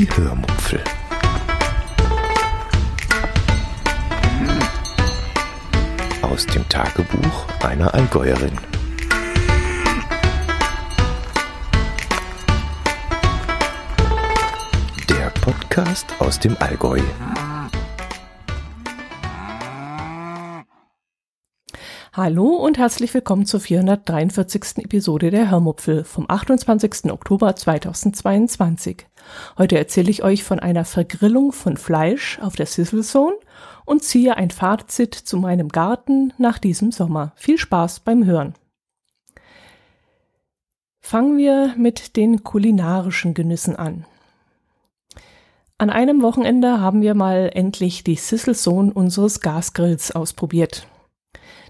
Die Hörmupfel. Aus dem Tagebuch einer Allgäuerin. Der Podcast aus dem Allgäu. Hallo und herzlich willkommen zur 443. Episode der Hörmupfel vom 28. Oktober 2022. Heute erzähle ich euch von einer Vergrillung von Fleisch auf der Sizzle Zone und ziehe ein Fazit zu meinem Garten nach diesem Sommer. Viel Spaß beim Hören. Fangen wir mit den kulinarischen Genüssen an. An einem Wochenende haben wir mal endlich die Sizzle Zone unseres Gasgrills ausprobiert.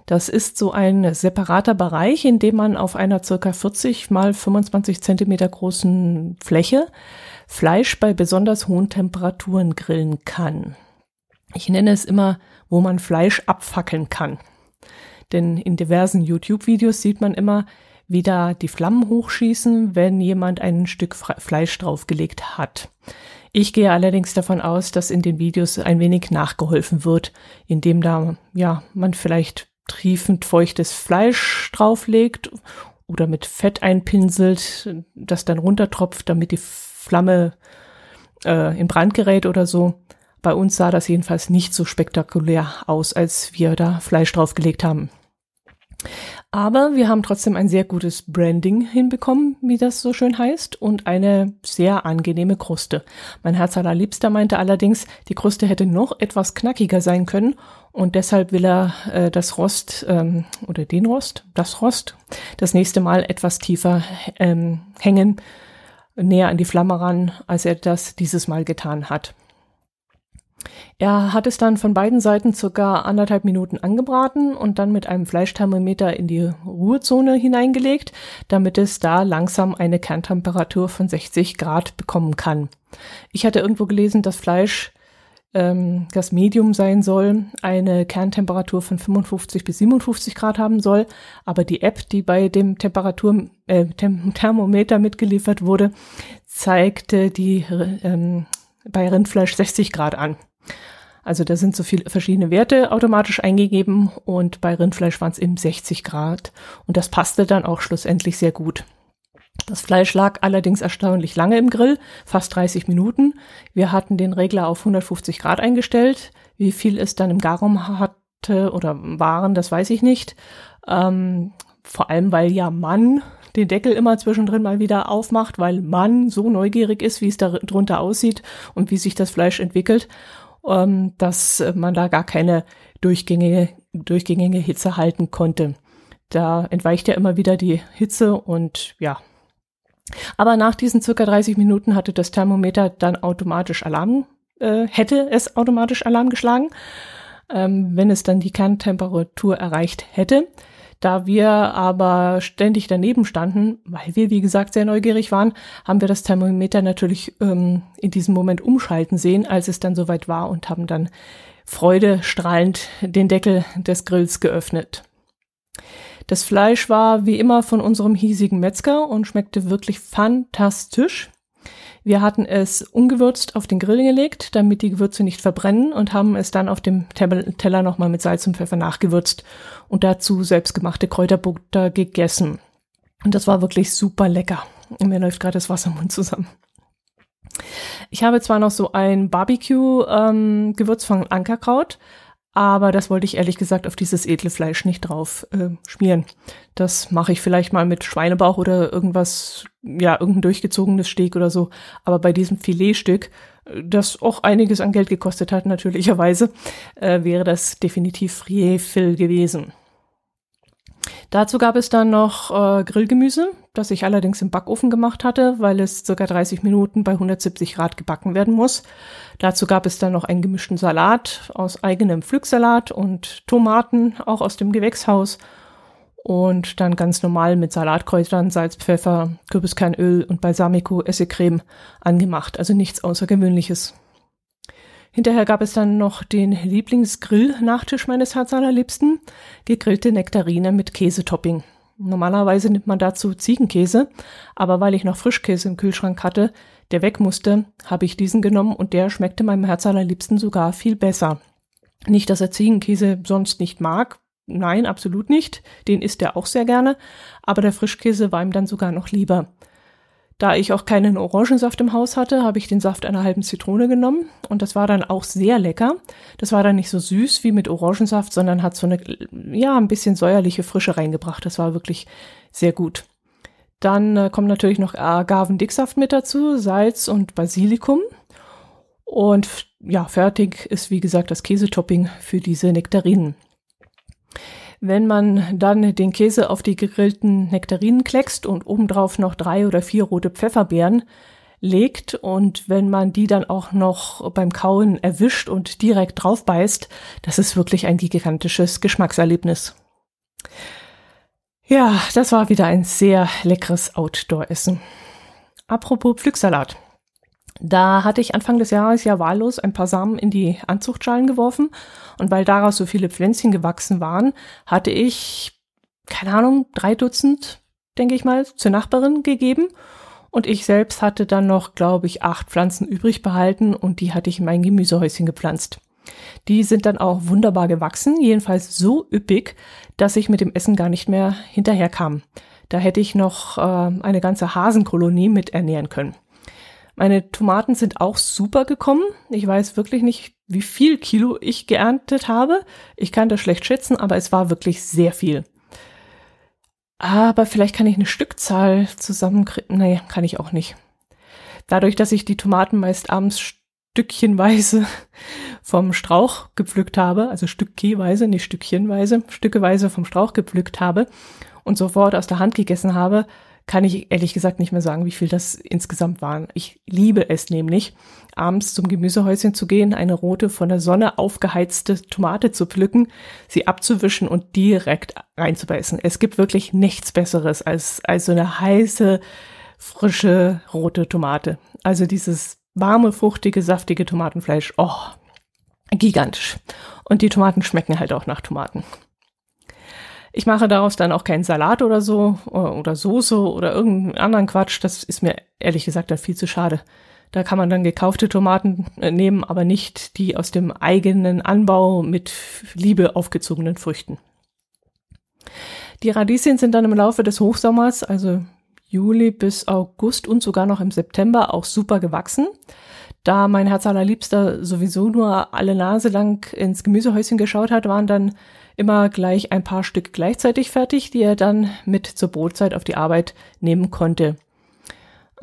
Das ist so ein separater Bereich, in dem man auf einer circa 40 mal 25 Zentimeter großen Fläche Fleisch bei besonders hohen Temperaturen grillen kann. Ich nenne es immer, wo man Fleisch abfackeln kann. Denn in diversen YouTube-Videos sieht man immer, wie da die Flammen hochschießen, wenn jemand ein Stück Fleisch draufgelegt hat. Ich gehe allerdings davon aus, dass in den Videos ein wenig nachgeholfen wird, indem da, ja, man vielleicht triefend feuchtes Fleisch drauflegt oder mit Fett einpinselt, das dann runtertropft, damit die Flamme äh, in Brand gerät oder so. Bei uns sah das jedenfalls nicht so spektakulär aus, als wir da Fleisch draufgelegt haben. Aber wir haben trotzdem ein sehr gutes Branding hinbekommen, wie das so schön heißt, und eine sehr angenehme Kruste. Mein Herz allerliebster meinte allerdings, die Kruste hätte noch etwas knackiger sein können und deshalb will er äh, das Rost ähm, oder den Rost, das Rost, das nächste Mal etwas tiefer ähm, hängen, näher an die Flamme ran, als er das dieses Mal getan hat. Er hat es dann von beiden Seiten circa anderthalb Minuten angebraten und dann mit einem Fleischthermometer in die Ruhezone hineingelegt, damit es da langsam eine Kerntemperatur von 60 Grad bekommen kann. Ich hatte irgendwo gelesen, dass Fleisch ähm, das Medium sein soll, eine Kerntemperatur von 55 bis 57 Grad haben soll, aber die App, die bei dem Temperatur äh, Thermometer mitgeliefert wurde, zeigte die ähm, bei Rindfleisch 60 Grad an. Also da sind so viele verschiedene Werte automatisch eingegeben und bei Rindfleisch waren es eben 60 Grad und das passte dann auch schlussendlich sehr gut. Das Fleisch lag allerdings erstaunlich lange im Grill, fast 30 Minuten. Wir hatten den Regler auf 150 Grad eingestellt. Wie viel es dann im Garum hatte oder waren, das weiß ich nicht. Ähm, vor allem, weil ja Mann den Deckel immer zwischendrin mal wieder aufmacht, weil Mann so neugierig ist, wie es da drunter aussieht und wie sich das Fleisch entwickelt, ähm, dass man da gar keine durchgängige, durchgängige Hitze halten konnte. Da entweicht ja immer wieder die Hitze und ja, aber nach diesen circa 30 Minuten hatte das Thermometer dann automatisch Alarm, äh, hätte es automatisch Alarm geschlagen, ähm, wenn es dann die Kerntemperatur erreicht hätte. Da wir aber ständig daneben standen, weil wir, wie gesagt, sehr neugierig waren, haben wir das Thermometer natürlich ähm, in diesem Moment umschalten sehen, als es dann soweit war und haben dann freudestrahlend den Deckel des Grills geöffnet. Das Fleisch war wie immer von unserem hiesigen Metzger und schmeckte wirklich fantastisch. Wir hatten es ungewürzt auf den Grill gelegt, damit die Gewürze nicht verbrennen und haben es dann auf dem Teller nochmal mit Salz und Pfeffer nachgewürzt und dazu selbstgemachte Kräuterbutter gegessen. Und das war wirklich super lecker. Und mir läuft gerade das Wasser im Mund zusammen. Ich habe zwar noch so ein Barbecue-Gewürz ähm, von Ankerkraut, aber das wollte ich ehrlich gesagt auf dieses edle Fleisch nicht drauf äh, schmieren. Das mache ich vielleicht mal mit Schweinebauch oder irgendwas, ja, irgendein durchgezogenes Steak oder so. Aber bei diesem Filetstück, äh, das auch einiges an Geld gekostet hat, natürlicherweise, äh, wäre das definitiv Frevel gewesen. Dazu gab es dann noch äh, Grillgemüse, das ich allerdings im Backofen gemacht hatte, weil es circa 30 Minuten bei 170 Grad gebacken werden muss. Dazu gab es dann noch einen gemischten Salat aus eigenem Pflücksalat und Tomaten, auch aus dem Gewächshaus. Und dann ganz normal mit Salatkräutern, Salz, Pfeffer, Kürbiskernöl und Balsamico, Essigcreme angemacht. Also nichts Außergewöhnliches. Hinterher gab es dann noch den Lieblingsgrill-Nachtisch meines Herzallerliebsten, gegrillte Nektarine mit Käsetopping. Normalerweise nimmt man dazu Ziegenkäse, aber weil ich noch Frischkäse im Kühlschrank hatte, der weg musste, habe ich diesen genommen und der schmeckte meinem Herz allerliebsten sogar viel besser. Nicht, dass er Ziegenkäse sonst nicht mag, nein, absolut nicht, den isst er auch sehr gerne, aber der Frischkäse war ihm dann sogar noch lieber. Da ich auch keinen Orangensaft im Haus hatte, habe ich den Saft einer halben Zitrone genommen und das war dann auch sehr lecker. Das war dann nicht so süß wie mit Orangensaft, sondern hat so eine, ja, ein bisschen säuerliche Frische reingebracht. Das war wirklich sehr gut. Dann äh, kommt natürlich noch Agavendicksaft mit dazu, Salz und Basilikum. Und ja, fertig ist wie gesagt das Käsetopping für diese Nektarinen. Wenn man dann den Käse auf die gegrillten Nektarinen kleckst und obendrauf noch drei oder vier rote Pfefferbeeren legt und wenn man die dann auch noch beim Kauen erwischt und direkt drauf beißt, das ist wirklich ein gigantisches Geschmackserlebnis. Ja, das war wieder ein sehr leckeres Outdoor-Essen. Apropos Pflücksalat. Da hatte ich Anfang des Jahres ja wahllos ein paar Samen in die Anzuchtschalen geworfen und weil daraus so viele Pflänzchen gewachsen waren, hatte ich, keine Ahnung, drei Dutzend, denke ich mal, zur Nachbarin gegeben und ich selbst hatte dann noch, glaube ich, acht Pflanzen übrig behalten und die hatte ich in mein Gemüsehäuschen gepflanzt. Die sind dann auch wunderbar gewachsen, jedenfalls so üppig, dass ich mit dem Essen gar nicht mehr hinterherkam. Da hätte ich noch äh, eine ganze Hasenkolonie mit ernähren können. Meine Tomaten sind auch super gekommen. Ich weiß wirklich nicht, wie viel Kilo ich geerntet habe. Ich kann das schlecht schätzen, aber es war wirklich sehr viel. Aber vielleicht kann ich eine Stückzahl zusammenkriegen. Nee, kann ich auch nicht. Dadurch, dass ich die Tomaten meist abends stückchenweise vom Strauch gepflückt habe, also stückkeweise, nicht stückchenweise, stückeweise vom Strauch gepflückt habe und sofort aus der Hand gegessen habe, kann ich ehrlich gesagt nicht mehr sagen, wie viel das insgesamt waren. Ich liebe es nämlich, abends zum Gemüsehäuschen zu gehen, eine rote, von der Sonne aufgeheizte Tomate zu pflücken, sie abzuwischen und direkt reinzubeißen. Es gibt wirklich nichts Besseres als, als so eine heiße, frische, rote Tomate. Also dieses warme, fruchtige, saftige Tomatenfleisch. Oh, gigantisch. Und die Tomaten schmecken halt auch nach Tomaten. Ich mache daraus dann auch keinen Salat oder so oder Soße oder irgendeinen anderen Quatsch. Das ist mir ehrlich gesagt dann viel zu schade. Da kann man dann gekaufte Tomaten äh, nehmen, aber nicht die aus dem eigenen Anbau mit Liebe aufgezogenen Früchten. Die Radieschen sind dann im Laufe des Hochsommers, also Juli bis August und sogar noch im September auch super gewachsen. Da mein Herz allerliebster sowieso nur alle Nase lang ins Gemüsehäuschen geschaut hat, waren dann immer gleich ein paar Stück gleichzeitig fertig, die er dann mit zur Brotzeit auf die Arbeit nehmen konnte.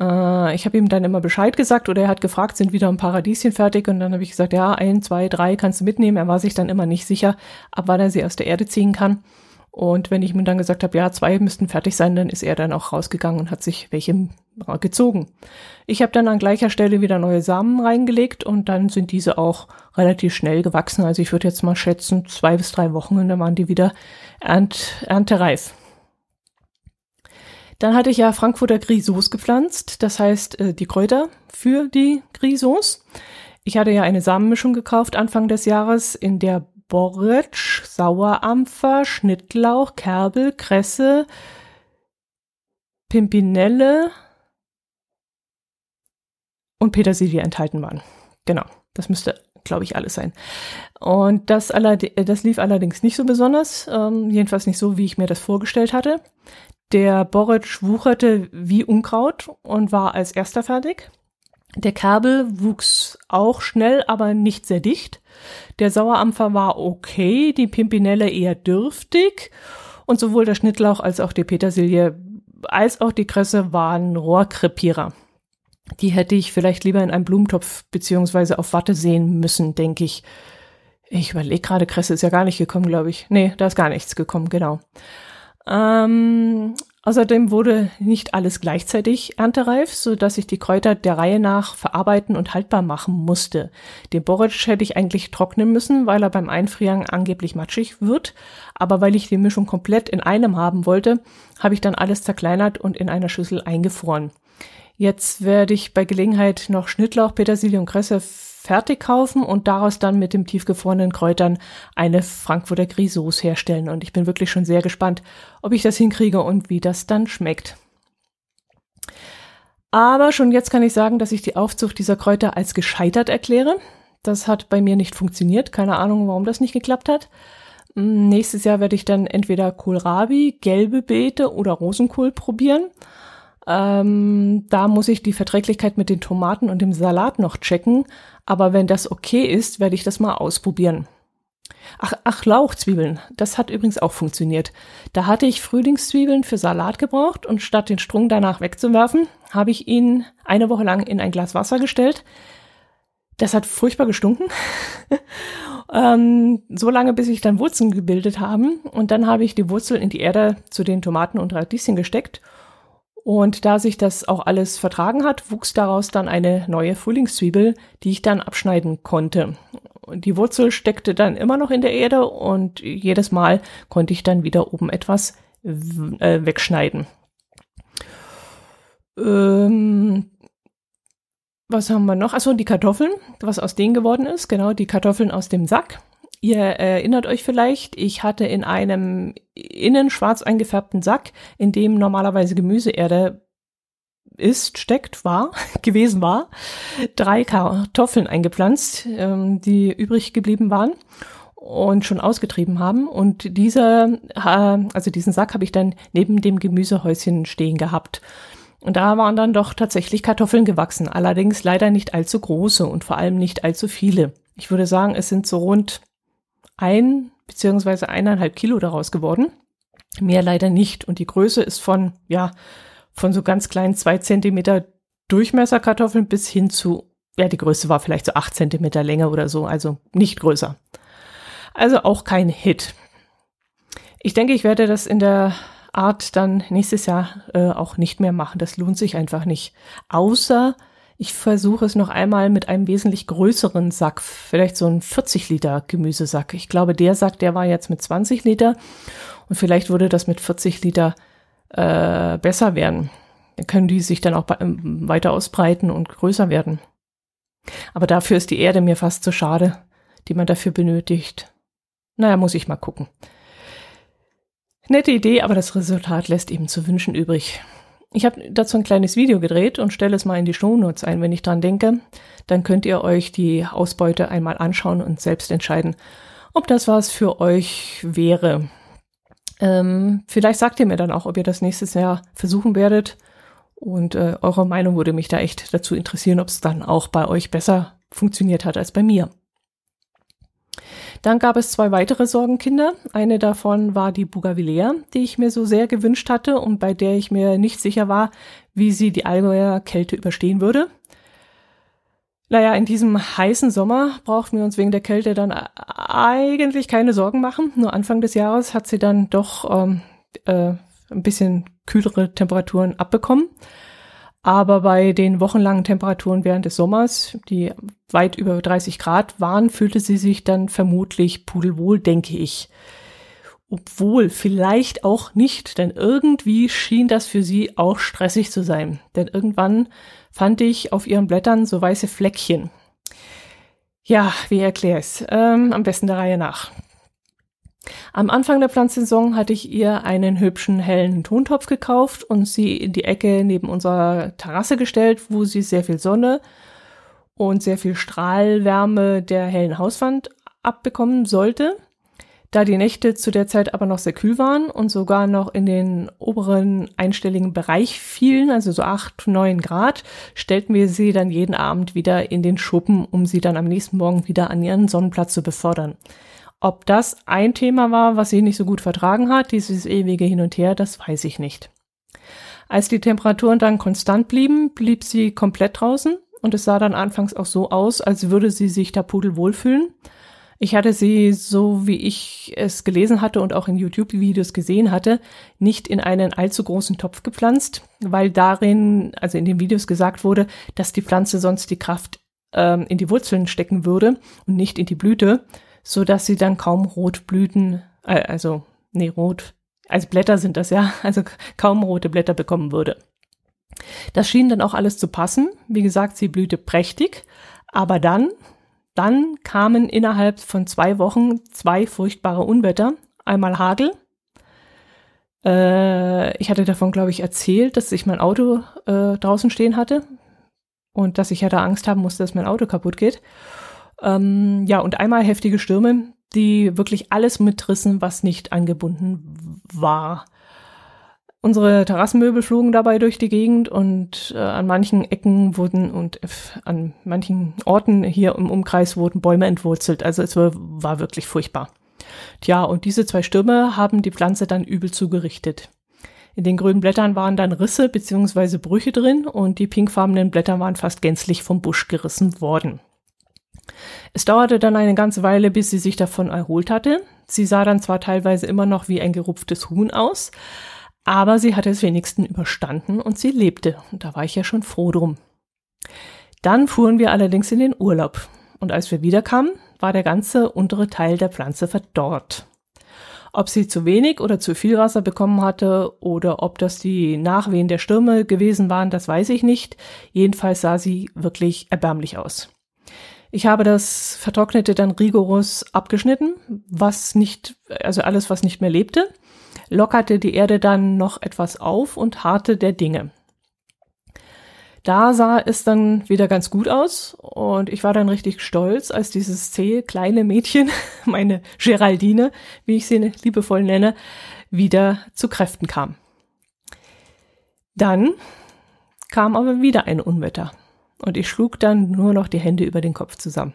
Äh, ich habe ihm dann immer Bescheid gesagt oder er hat gefragt, sind wieder ein paar Radieschen fertig? Und dann habe ich gesagt, ja, ein, zwei, drei kannst du mitnehmen. Er war sich dann immer nicht sicher, ab wann er sie aus der Erde ziehen kann. Und wenn ich ihm dann gesagt habe, ja, zwei müssten fertig sein, dann ist er dann auch rausgegangen und hat sich welche gezogen. Ich habe dann an gleicher Stelle wieder neue Samen reingelegt und dann sind diese auch relativ schnell gewachsen. Also ich würde jetzt mal schätzen, zwei bis drei Wochen und dann waren die wieder ernt, erntereif. Dann hatte ich ja Frankfurter Grisons gepflanzt, das heißt äh, die Kräuter für die Grisons. Ich hatte ja eine Samenmischung gekauft Anfang des Jahres, in der Borretsch, Sauerampfer, Schnittlauch, Kerbel, Kresse, Pimpinelle und Petersilie enthalten waren. Genau, das müsste, glaube ich, alles sein. Und das, das lief allerdings nicht so besonders, ähm, jedenfalls nicht so, wie ich mir das vorgestellt hatte. Der Borretsch wucherte wie Unkraut und war als erster fertig. Der Kerbel wuchs auch schnell, aber nicht sehr dicht. Der Sauerampfer war okay, die Pimpinelle eher dürftig und sowohl der Schnittlauch als auch die Petersilie als auch die Kresse waren Rohrkrepierer. Die hätte ich vielleicht lieber in einem Blumentopf beziehungsweise auf Watte sehen müssen, denke ich. Ich überlege gerade, Kresse ist ja gar nicht gekommen, glaube ich. Nee, da ist gar nichts gekommen, genau. Ähm, Außerdem wurde nicht alles gleichzeitig erntereif, so dass ich die Kräuter der Reihe nach verarbeiten und haltbar machen musste. Den Borretsch hätte ich eigentlich trocknen müssen, weil er beim Einfrieren angeblich matschig wird. Aber weil ich die Mischung komplett in einem haben wollte, habe ich dann alles zerkleinert und in einer Schüssel eingefroren. Jetzt werde ich bei Gelegenheit noch Schnittlauch, Petersilie und Kresse fertig kaufen und daraus dann mit dem tiefgefrorenen Kräutern eine Frankfurter Grisauce herstellen. Und ich bin wirklich schon sehr gespannt, ob ich das hinkriege und wie das dann schmeckt. Aber schon jetzt kann ich sagen, dass ich die Aufzucht dieser Kräuter als gescheitert erkläre. Das hat bei mir nicht funktioniert. Keine Ahnung, warum das nicht geklappt hat. Hm, nächstes Jahr werde ich dann entweder Kohlrabi, gelbe Beete oder Rosenkohl probieren. Ähm, da muss ich die Verträglichkeit mit den Tomaten und dem Salat noch checken. Aber wenn das okay ist, werde ich das mal ausprobieren. Ach, ach, Lauchzwiebeln. Das hat übrigens auch funktioniert. Da hatte ich Frühlingszwiebeln für Salat gebraucht und statt den Strung danach wegzuwerfen, habe ich ihn eine Woche lang in ein Glas Wasser gestellt. Das hat furchtbar gestunken. ähm, so lange, bis sich dann Wurzeln gebildet haben. Und dann habe ich die Wurzeln in die Erde zu den Tomaten und Radieschen gesteckt und da sich das auch alles vertragen hat, wuchs daraus dann eine neue Frühlingszwiebel, die ich dann abschneiden konnte. Die Wurzel steckte dann immer noch in der Erde und jedes Mal konnte ich dann wieder oben etwas äh, wegschneiden. Ähm, was haben wir noch? Achso, die Kartoffeln, was aus denen geworden ist. Genau, die Kartoffeln aus dem Sack. Ihr erinnert euch vielleicht, ich hatte in einem innen schwarz eingefärbten Sack, in dem normalerweise Gemüseerde ist, steckt, war, gewesen war, drei Kartoffeln eingepflanzt, ähm, die übrig geblieben waren und schon ausgetrieben haben. Und dieser, also diesen Sack habe ich dann neben dem Gemüsehäuschen stehen gehabt. Und da waren dann doch tatsächlich Kartoffeln gewachsen, allerdings leider nicht allzu große und vor allem nicht allzu viele. Ich würde sagen, es sind so rund ein beziehungsweise eineinhalb Kilo daraus geworden. Mehr leider nicht. Und die Größe ist von, ja, von so ganz kleinen zwei Zentimeter Durchmesserkartoffeln bis hin zu, ja, die Größe war vielleicht so acht Zentimeter länger oder so, also nicht größer. Also auch kein Hit. Ich denke, ich werde das in der Art dann nächstes Jahr äh, auch nicht mehr machen. Das lohnt sich einfach nicht. Außer ich versuche es noch einmal mit einem wesentlich größeren Sack, vielleicht so ein 40 Liter Gemüsesack. Ich glaube, der Sack, der war jetzt mit 20 Liter und vielleicht würde das mit 40 Liter äh, besser werden. Dann können die sich dann auch ähm, weiter ausbreiten und größer werden. Aber dafür ist die Erde mir fast zu schade, die man dafür benötigt. Naja, muss ich mal gucken. Nette Idee, aber das Resultat lässt eben zu wünschen übrig. Ich habe dazu ein kleines Video gedreht und stelle es mal in die Shownotes ein, wenn ich dran denke. Dann könnt ihr euch die Ausbeute einmal anschauen und selbst entscheiden, ob das was für euch wäre. Ähm, vielleicht sagt ihr mir dann auch, ob ihr das nächstes Jahr versuchen werdet. Und äh, eure Meinung würde mich da echt dazu interessieren, ob es dann auch bei euch besser funktioniert hat als bei mir. Dann gab es zwei weitere Sorgenkinder. Eine davon war die Bougainvillea, die ich mir so sehr gewünscht hatte und bei der ich mir nicht sicher war, wie sie die Allgäuer Kälte überstehen würde. Naja, in diesem heißen Sommer brauchten wir uns wegen der Kälte dann eigentlich keine Sorgen machen. Nur Anfang des Jahres hat sie dann doch ähm, äh, ein bisschen kühlere Temperaturen abbekommen. Aber bei den wochenlangen Temperaturen während des Sommers, die weit über 30 Grad waren, fühlte sie sich dann vermutlich pudelwohl, denke ich. Obwohl vielleicht auch nicht, denn irgendwie schien das für sie auch stressig zu sein. Denn irgendwann fand ich auf ihren Blättern so weiße Fleckchen. Ja, wie erkläre ich ähm, Am besten der Reihe nach. Am Anfang der Pflanzsaison hatte ich ihr einen hübschen hellen Tontopf gekauft und sie in die Ecke neben unserer Terrasse gestellt, wo sie sehr viel Sonne und sehr viel Strahlwärme der hellen Hauswand abbekommen sollte. Da die Nächte zu der Zeit aber noch sehr kühl waren und sogar noch in den oberen einstelligen Bereich fielen, also so acht, neun Grad, stellten wir sie dann jeden Abend wieder in den Schuppen, um sie dann am nächsten Morgen wieder an ihren Sonnenplatz zu befördern. Ob das ein Thema war, was sie nicht so gut vertragen hat, dieses ewige Hin und Her, das weiß ich nicht. Als die Temperaturen dann konstant blieben, blieb sie komplett draußen und es sah dann anfangs auch so aus, als würde sie sich da pudelwohl fühlen. Ich hatte sie, so wie ich es gelesen hatte und auch in YouTube-Videos gesehen hatte, nicht in einen allzu großen Topf gepflanzt, weil darin, also in den Videos gesagt wurde, dass die Pflanze sonst die Kraft ähm, in die Wurzeln stecken würde und nicht in die Blüte so dass sie dann kaum Rotblüten, äh, also nee, rot, als Blätter sind das ja, also kaum rote Blätter bekommen würde. Das schien dann auch alles zu passen. Wie gesagt, sie blühte prächtig. Aber dann, dann kamen innerhalb von zwei Wochen zwei furchtbare Unwetter. Einmal Hagel. Äh, ich hatte davon, glaube ich, erzählt, dass ich mein Auto äh, draußen stehen hatte und dass ich ja da Angst haben musste, dass mein Auto kaputt geht. Ähm, ja, und einmal heftige Stürme, die wirklich alles mitrissen, was nicht angebunden war. Unsere Terrassenmöbel flogen dabei durch die Gegend und äh, an manchen Ecken wurden und an manchen Orten hier im Umkreis wurden Bäume entwurzelt. Also es war, war wirklich furchtbar. Tja, und diese zwei Stürme haben die Pflanze dann übel zugerichtet. In den grünen Blättern waren dann Risse bzw. Brüche drin und die pinkfarbenen Blätter waren fast gänzlich vom Busch gerissen worden. Es dauerte dann eine ganze Weile, bis sie sich davon erholt hatte. Sie sah dann zwar teilweise immer noch wie ein gerupftes Huhn aus, aber sie hatte es wenigstens überstanden und sie lebte. Und da war ich ja schon froh drum. Dann fuhren wir allerdings in den Urlaub. Und als wir wiederkamen, war der ganze untere Teil der Pflanze verdorrt. Ob sie zu wenig oder zu viel Wasser bekommen hatte oder ob das die Nachwehen der Stürme gewesen waren, das weiß ich nicht. Jedenfalls sah sie wirklich erbärmlich aus. Ich habe das Vertrocknete dann rigoros abgeschnitten, was nicht, also alles, was nicht mehr lebte, lockerte die Erde dann noch etwas auf und harte der Dinge. Da sah es dann wieder ganz gut aus und ich war dann richtig stolz, als dieses zähe kleine Mädchen, meine Geraldine, wie ich sie liebevoll nenne, wieder zu Kräften kam. Dann kam aber wieder ein Unwetter und ich schlug dann nur noch die Hände über den Kopf zusammen.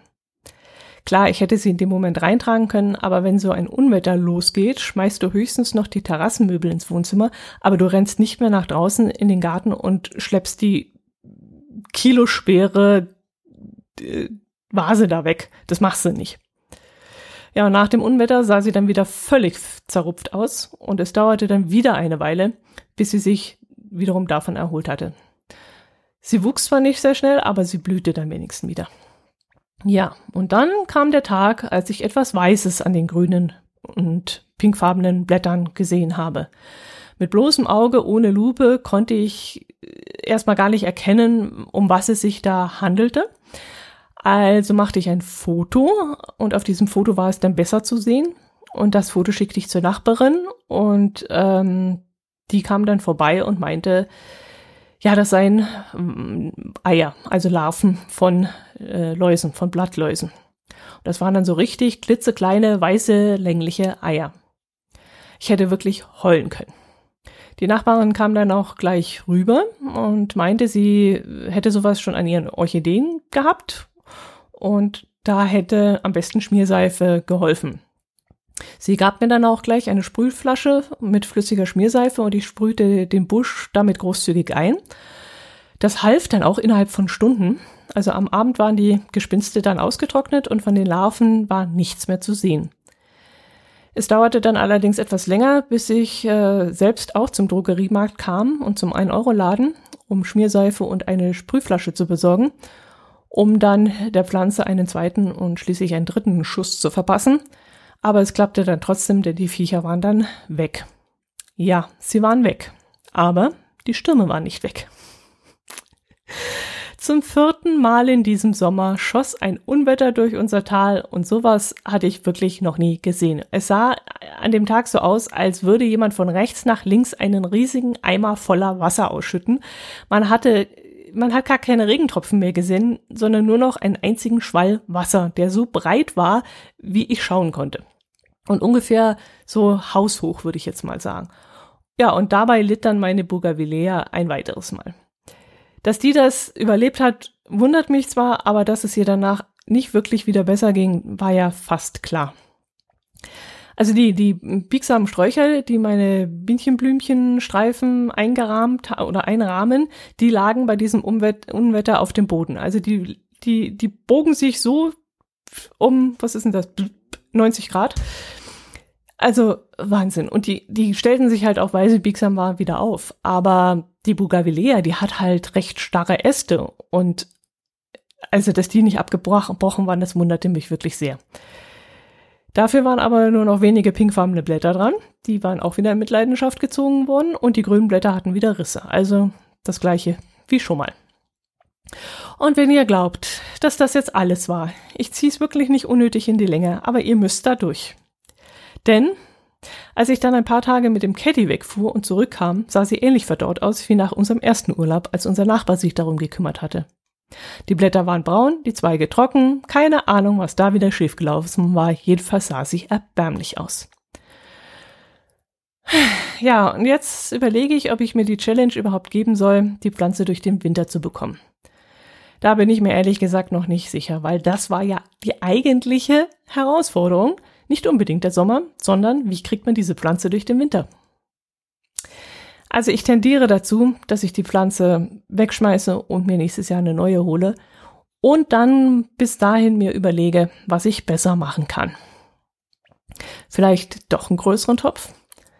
Klar, ich hätte sie in dem Moment reintragen können, aber wenn so ein Unwetter losgeht, schmeißt du höchstens noch die Terrassenmöbel ins Wohnzimmer, aber du rennst nicht mehr nach draußen in den Garten und schleppst die kiloschwere äh, Vase da weg. Das machst du nicht. Ja, und nach dem Unwetter sah sie dann wieder völlig zerrupft aus und es dauerte dann wieder eine Weile, bis sie sich wiederum davon erholt hatte. Sie wuchs zwar nicht sehr schnell, aber sie blühte dann wenigstens wieder. Ja, und dann kam der Tag, als ich etwas Weißes an den grünen und pinkfarbenen Blättern gesehen habe. Mit bloßem Auge ohne Lupe konnte ich erstmal gar nicht erkennen, um was es sich da handelte. Also machte ich ein Foto und auf diesem Foto war es dann besser zu sehen. Und das Foto schickte ich zur Nachbarin und ähm, die kam dann vorbei und meinte, ja, das seien ähm, Eier, also Larven von äh, Läusen, von Blattläusen. Und das waren dann so richtig klitzekleine, weiße, längliche Eier. Ich hätte wirklich heulen können. Die Nachbarin kam dann auch gleich rüber und meinte, sie hätte sowas schon an ihren Orchideen gehabt und da hätte am besten Schmierseife geholfen. Sie gab mir dann auch gleich eine Sprühflasche mit flüssiger Schmierseife und ich sprühte den Busch damit großzügig ein. Das half dann auch innerhalb von Stunden. Also am Abend waren die Gespinste dann ausgetrocknet und von den Larven war nichts mehr zu sehen. Es dauerte dann allerdings etwas länger, bis ich äh, selbst auch zum Drogeriemarkt kam und zum 1-Euro-Laden, um Schmierseife und eine Sprühflasche zu besorgen, um dann der Pflanze einen zweiten und schließlich einen dritten Schuss zu verpassen – aber es klappte dann trotzdem, denn die Viecher waren dann weg. Ja, sie waren weg. Aber die Stürme waren nicht weg. Zum vierten Mal in diesem Sommer schoss ein Unwetter durch unser Tal und sowas hatte ich wirklich noch nie gesehen. Es sah an dem Tag so aus, als würde jemand von rechts nach links einen riesigen Eimer voller Wasser ausschütten. Man hatte man hat gar keine Regentropfen mehr gesehen, sondern nur noch einen einzigen Schwall Wasser, der so breit war, wie ich schauen konnte. Und ungefähr so haushoch, würde ich jetzt mal sagen. Ja, und dabei litt dann meine Bougainvillea ein weiteres Mal. Dass die das überlebt hat, wundert mich zwar, aber dass es ihr danach nicht wirklich wieder besser ging, war ja fast klar. Also die, die biegsamen Sträucher, die meine Bienchenblümchenstreifen eingerahmt oder einrahmen, die lagen bei diesem Unwetter auf dem Boden. Also die, die, die bogen sich so um, was ist denn das, 90 Grad. Also Wahnsinn. Und die, die stellten sich halt auch, weil sie biegsam war, wieder auf. Aber die Bougainvillea, die hat halt recht starre Äste. Und also, dass die nicht abgebrochen waren, das wunderte mich wirklich sehr. Dafür waren aber nur noch wenige pinkfarbene Blätter dran. Die waren auch wieder in Mitleidenschaft gezogen worden und die grünen Blätter hatten wieder Risse. Also das gleiche wie schon mal. Und wenn ihr glaubt, dass das jetzt alles war, ich ziehe es wirklich nicht unnötig in die Länge, aber ihr müsst da durch. Denn als ich dann ein paar Tage mit dem Caddy wegfuhr und zurückkam, sah sie ähnlich verdorrt aus wie nach unserem ersten Urlaub, als unser Nachbar sich darum gekümmert hatte. Die Blätter waren braun, die Zweige trocken, keine Ahnung, was da wieder schiefgelaufen war, jedenfalls sah sie erbärmlich aus. Ja, und jetzt überlege ich, ob ich mir die Challenge überhaupt geben soll, die Pflanze durch den Winter zu bekommen. Da bin ich mir ehrlich gesagt noch nicht sicher, weil das war ja die eigentliche Herausforderung. Nicht unbedingt der Sommer, sondern wie kriegt man diese Pflanze durch den Winter? Also ich tendiere dazu, dass ich die Pflanze wegschmeiße und mir nächstes Jahr eine neue hole und dann bis dahin mir überlege, was ich besser machen kann. Vielleicht doch einen größeren Topf,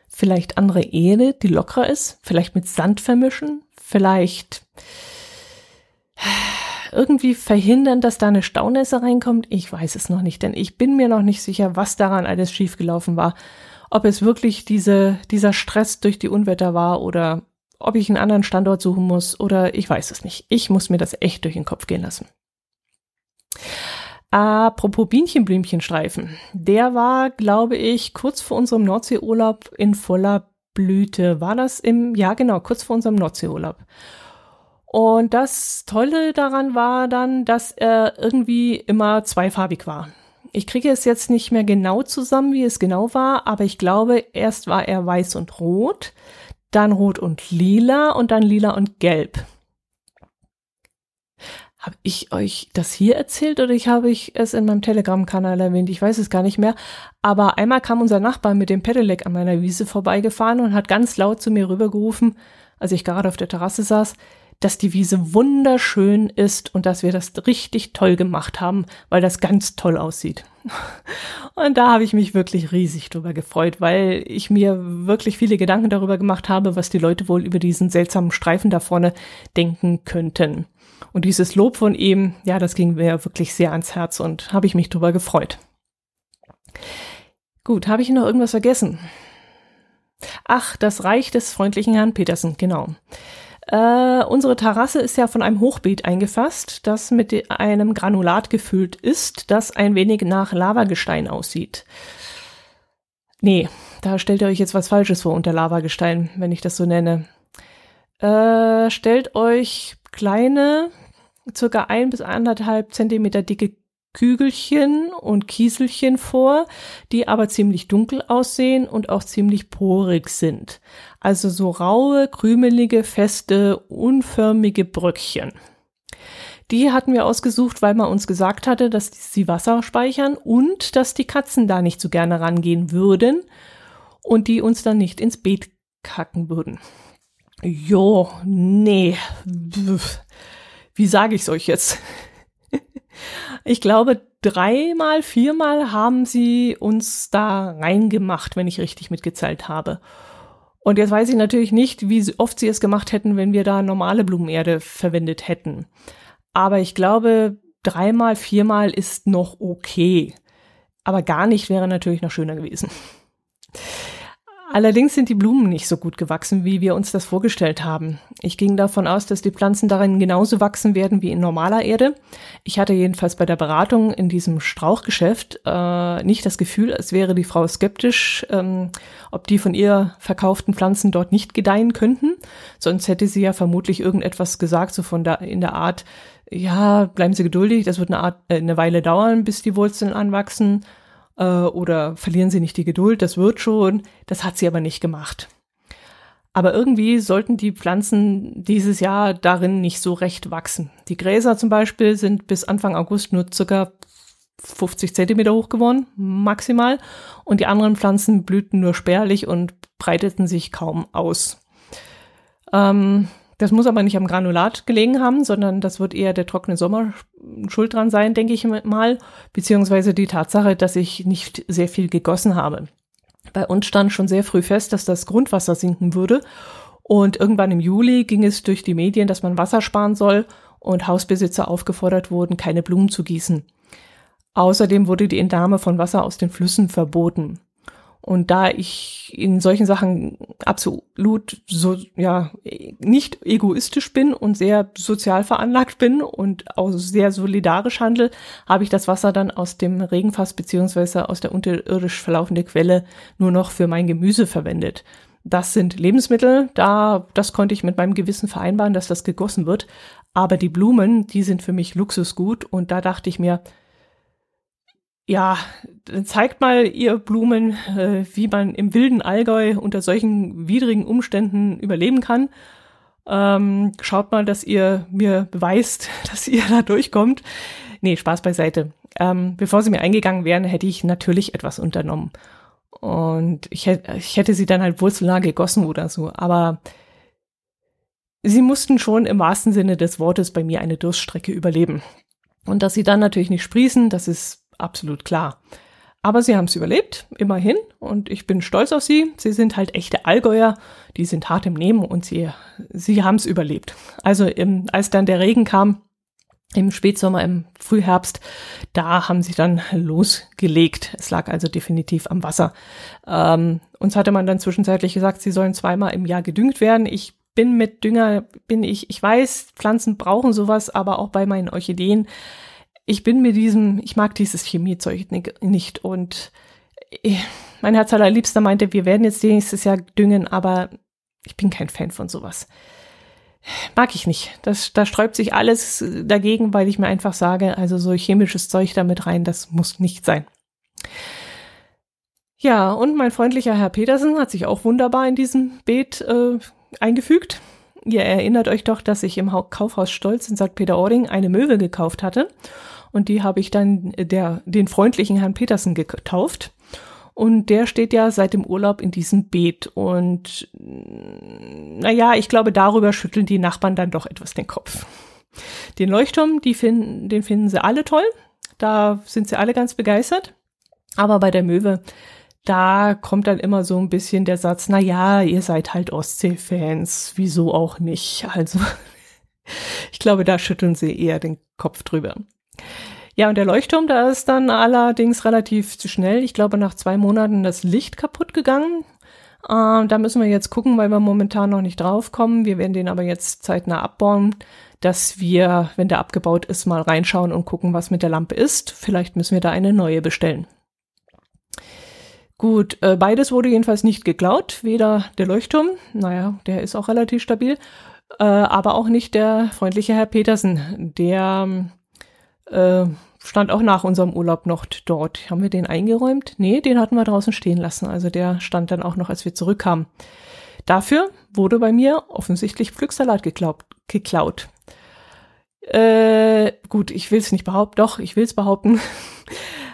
vielleicht andere Erde, die lockerer ist, vielleicht mit Sand vermischen, vielleicht irgendwie verhindern, dass da eine Staunässe reinkommt. Ich weiß es noch nicht, denn ich bin mir noch nicht sicher, was daran alles schiefgelaufen war. Ob es wirklich diese, dieser Stress durch die Unwetter war oder ob ich einen anderen Standort suchen muss oder ich weiß es nicht. Ich muss mir das echt durch den Kopf gehen lassen. Apropos Bienchenblümchenstreifen. Der war, glaube ich, kurz vor unserem Nordseeurlaub in voller Blüte. War das im, ja genau, kurz vor unserem Nordseeurlaub. Und das Tolle daran war dann, dass er irgendwie immer zweifarbig war. Ich kriege es jetzt nicht mehr genau zusammen, wie es genau war, aber ich glaube, erst war er weiß und rot, dann rot und lila und dann lila und gelb. Habe ich euch das hier erzählt oder ich habe ich es in meinem Telegram-Kanal erwähnt? Ich weiß es gar nicht mehr. Aber einmal kam unser Nachbar mit dem Pedelec an meiner Wiese vorbeigefahren und hat ganz laut zu mir rübergerufen, als ich gerade auf der Terrasse saß, dass die Wiese wunderschön ist und dass wir das richtig toll gemacht haben, weil das ganz toll aussieht. Und da habe ich mich wirklich riesig drüber gefreut, weil ich mir wirklich viele Gedanken darüber gemacht habe, was die Leute wohl über diesen seltsamen Streifen da vorne denken könnten. Und dieses Lob von ihm, ja, das ging mir wirklich sehr ans Herz und habe ich mich drüber gefreut. Gut, habe ich noch irgendwas vergessen? Ach, das Reich des freundlichen Herrn Petersen, genau. Äh, unsere Terrasse ist ja von einem Hochbeet eingefasst, das mit einem Granulat gefüllt ist, das ein wenig nach Lavagestein aussieht. Nee, da stellt ihr euch jetzt was Falsches vor unter Lavagestein, wenn ich das so nenne. Äh, stellt euch kleine, circa ein bis anderthalb Zentimeter dicke Kügelchen und Kieselchen vor, die aber ziemlich dunkel aussehen und auch ziemlich porig sind. Also so raue, krümelige, feste, unförmige Bröckchen. Die hatten wir ausgesucht, weil man uns gesagt hatte, dass sie Wasser speichern und dass die Katzen da nicht so gerne rangehen würden und die uns dann nicht ins Beet kacken würden. Jo, nee. Wie sage ich's euch jetzt? Ich glaube, dreimal, viermal haben sie uns da reingemacht, wenn ich richtig mitgezählt habe. Und jetzt weiß ich natürlich nicht, wie oft sie es gemacht hätten, wenn wir da normale Blumenerde verwendet hätten. Aber ich glaube, dreimal, viermal ist noch okay. Aber gar nicht wäre natürlich noch schöner gewesen. Allerdings sind die Blumen nicht so gut gewachsen, wie wir uns das vorgestellt haben. Ich ging davon aus, dass die Pflanzen darin genauso wachsen werden wie in normaler Erde. Ich hatte jedenfalls bei der Beratung in diesem Strauchgeschäft äh, nicht das Gefühl, als wäre die Frau skeptisch, ähm, ob die von ihr verkauften Pflanzen dort nicht gedeihen könnten. Sonst hätte sie ja vermutlich irgendetwas gesagt, so von der, in der Art, ja, bleiben Sie geduldig, das wird eine, Art, äh, eine Weile dauern, bis die Wurzeln anwachsen äh, oder verlieren Sie nicht die Geduld, das wird schon. Das hat sie aber nicht gemacht. Aber irgendwie sollten die Pflanzen dieses Jahr darin nicht so recht wachsen. Die Gräser zum Beispiel sind bis Anfang August nur circa 50 Zentimeter hoch geworden, maximal. Und die anderen Pflanzen blühten nur spärlich und breiteten sich kaum aus. Ähm, das muss aber nicht am Granulat gelegen haben, sondern das wird eher der trockene Sommer schuld dran sein, denke ich mal, beziehungsweise die Tatsache, dass ich nicht sehr viel gegossen habe. Bei uns stand schon sehr früh fest, dass das Grundwasser sinken würde. Und irgendwann im Juli ging es durch die Medien, dass man Wasser sparen soll und Hausbesitzer aufgefordert wurden, keine Blumen zu gießen. Außerdem wurde die Entnahme von Wasser aus den Flüssen verboten. Und da ich in solchen Sachen absolut so, ja, nicht egoistisch bin und sehr sozial veranlagt bin und auch sehr solidarisch handel, habe ich das Wasser dann aus dem Regenfass beziehungsweise aus der unterirdisch verlaufenden Quelle nur noch für mein Gemüse verwendet. Das sind Lebensmittel, da, das konnte ich mit meinem Gewissen vereinbaren, dass das gegossen wird. Aber die Blumen, die sind für mich Luxusgut und da dachte ich mir, ja, zeigt mal ihr Blumen, äh, wie man im wilden Allgäu unter solchen widrigen Umständen überleben kann. Ähm, schaut mal, dass ihr mir beweist, dass ihr da durchkommt. Nee, Spaß beiseite. Ähm, bevor sie mir eingegangen wären, hätte ich natürlich etwas unternommen. Und ich hätte, ich hätte sie dann halt wohl zu nah gegossen oder so. Aber sie mussten schon im wahrsten Sinne des Wortes bei mir eine Durststrecke überleben. Und dass sie dann natürlich nicht sprießen, das ist absolut klar. Aber sie haben es überlebt, immerhin, und ich bin stolz auf sie. Sie sind halt echte Allgäuer, die sind hart im Nehmen und sie, sie haben es überlebt. Also im, als dann der Regen kam, im Spätsommer, im Frühherbst, da haben sie dann losgelegt. Es lag also definitiv am Wasser. Ähm, uns hatte man dann zwischenzeitlich gesagt, sie sollen zweimal im Jahr gedüngt werden. Ich bin mit Dünger, bin ich, ich weiß, Pflanzen brauchen sowas, aber auch bei meinen Orchideen ich bin mir diesem, ich mag dieses Chemiezeug nicht und äh, mein Herz allerliebster meinte, wir werden jetzt nächstes Jahr düngen, aber ich bin kein Fan von sowas. Mag ich nicht. Das, da sträubt sich alles dagegen, weil ich mir einfach sage, also so chemisches Zeug damit rein, das muss nicht sein. Ja, und mein freundlicher Herr Petersen hat sich auch wunderbar in diesem Beet äh, eingefügt. Ihr erinnert euch doch, dass ich im Kaufhaus Stolz in St. Peter-Ording eine Möwe gekauft hatte und die habe ich dann der, den freundlichen Herrn Petersen getauft. Und der steht ja seit dem Urlaub in diesem Beet. Und naja, ich glaube, darüber schütteln die Nachbarn dann doch etwas den Kopf. Den Leuchtturm, die finden, den finden sie alle toll. Da sind sie alle ganz begeistert. Aber bei der Möwe, da kommt dann immer so ein bisschen der Satz, na ja, ihr seid halt Ostsee-Fans, wieso auch nicht? Also, ich glaube, da schütteln sie eher den Kopf drüber. Ja, und der Leuchtturm, da ist dann allerdings relativ zu schnell. Ich glaube, nach zwei Monaten das Licht kaputt gegangen. Äh, da müssen wir jetzt gucken, weil wir momentan noch nicht draufkommen. Wir werden den aber jetzt zeitnah abbauen, dass wir, wenn der abgebaut ist, mal reinschauen und gucken, was mit der Lampe ist. Vielleicht müssen wir da eine neue bestellen. Gut, äh, beides wurde jedenfalls nicht geklaut. Weder der Leuchtturm, naja, der ist auch relativ stabil, äh, aber auch nicht der freundliche Herr Petersen, der äh, stand auch nach unserem Urlaub noch dort. Haben wir den eingeräumt? Nee, den hatten wir draußen stehen lassen. Also der stand dann auch noch, als wir zurückkamen. Dafür wurde bei mir offensichtlich Pflücksalat geklaut. geklaut. Äh, gut, ich will es nicht behaupten. Doch, ich will es behaupten.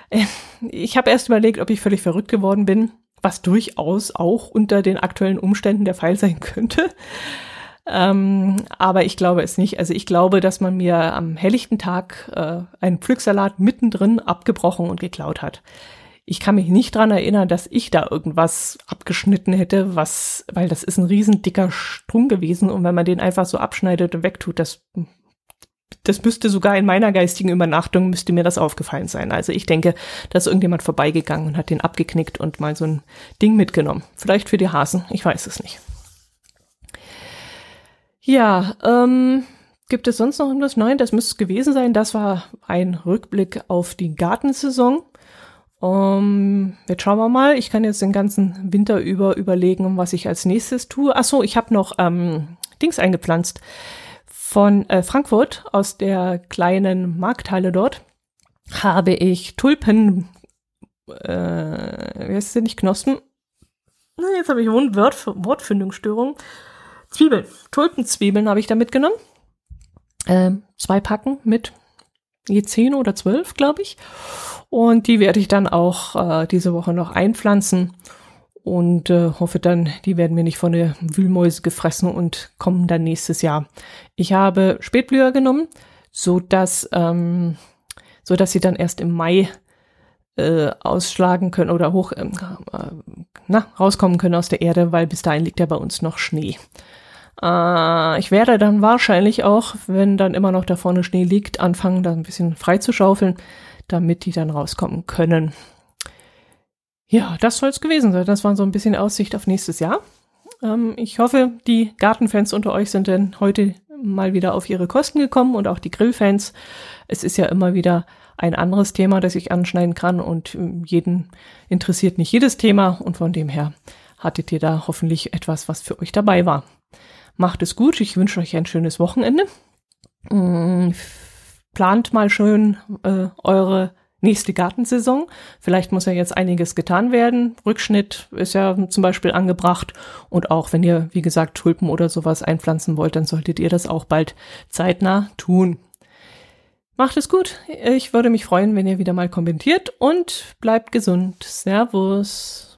ich habe erst überlegt, ob ich völlig verrückt geworden bin, was durchaus auch unter den aktuellen Umständen der Fall sein könnte. Ähm, aber ich glaube es nicht. Also ich glaube, dass man mir am helllichten Tag äh, einen Pflücksalat mittendrin abgebrochen und geklaut hat. Ich kann mich nicht dran erinnern, dass ich da irgendwas abgeschnitten hätte, was, weil das ist ein riesen dicker Strung gewesen und wenn man den einfach so abschneidet und wegtut, das, das müsste sogar in meiner geistigen Übernachtung müsste mir das aufgefallen sein. Also ich denke, da ist irgendjemand vorbeigegangen und hat den abgeknickt und mal so ein Ding mitgenommen. Vielleicht für die Hasen, ich weiß es nicht. Ja, ähm, gibt es sonst noch irgendwas? Nein, das müsste es gewesen sein. Das war ein Rückblick auf die Gartensaison. Um, jetzt schauen wir mal. Ich kann jetzt den ganzen Winter über überlegen, was ich als nächstes tue. Ach so, ich habe noch ähm, Dings eingepflanzt von äh, Frankfurt aus der kleinen Markthalle dort habe ich Tulpen, äh, wie heißt sie nicht Knospen? Na, jetzt habe ich Wort Wortfindungsstörung. Zwiebeln, Tulpenzwiebeln habe ich da mitgenommen. Ähm, zwei Packen mit je zehn oder zwölf, glaube ich. Und die werde ich dann auch äh, diese Woche noch einpflanzen und äh, hoffe dann, die werden mir nicht von der Wühlmäuse gefressen und kommen dann nächstes Jahr. Ich habe Spätblüher genommen, so dass ähm, so sie dann erst im Mai äh, ausschlagen können oder hoch äh, na, rauskommen können aus der Erde, weil bis dahin liegt ja bei uns noch Schnee. Äh, ich werde dann wahrscheinlich auch, wenn dann immer noch da vorne Schnee liegt, anfangen, da ein bisschen frei zu schaufeln, damit die dann rauskommen können. Ja, das soll es gewesen sein. Das war so ein bisschen Aussicht auf nächstes Jahr. Ähm, ich hoffe, die Gartenfans unter euch sind denn heute mal wieder auf ihre Kosten gekommen und auch die Grillfans. Es ist ja immer wieder ein anderes Thema, das ich anschneiden kann und ähm, jeden interessiert nicht jedes Thema und von dem her hattet ihr da hoffentlich etwas, was für euch dabei war. Macht es gut, ich wünsche euch ein schönes Wochenende. Mm, plant mal schön äh, eure nächste Gartensaison. Vielleicht muss ja jetzt einiges getan werden. Rückschnitt ist ja zum Beispiel angebracht. Und auch wenn ihr, wie gesagt, Tulpen oder sowas einpflanzen wollt, dann solltet ihr das auch bald zeitnah tun. Macht es gut. Ich würde mich freuen, wenn ihr wieder mal kommentiert und bleibt gesund. Servus.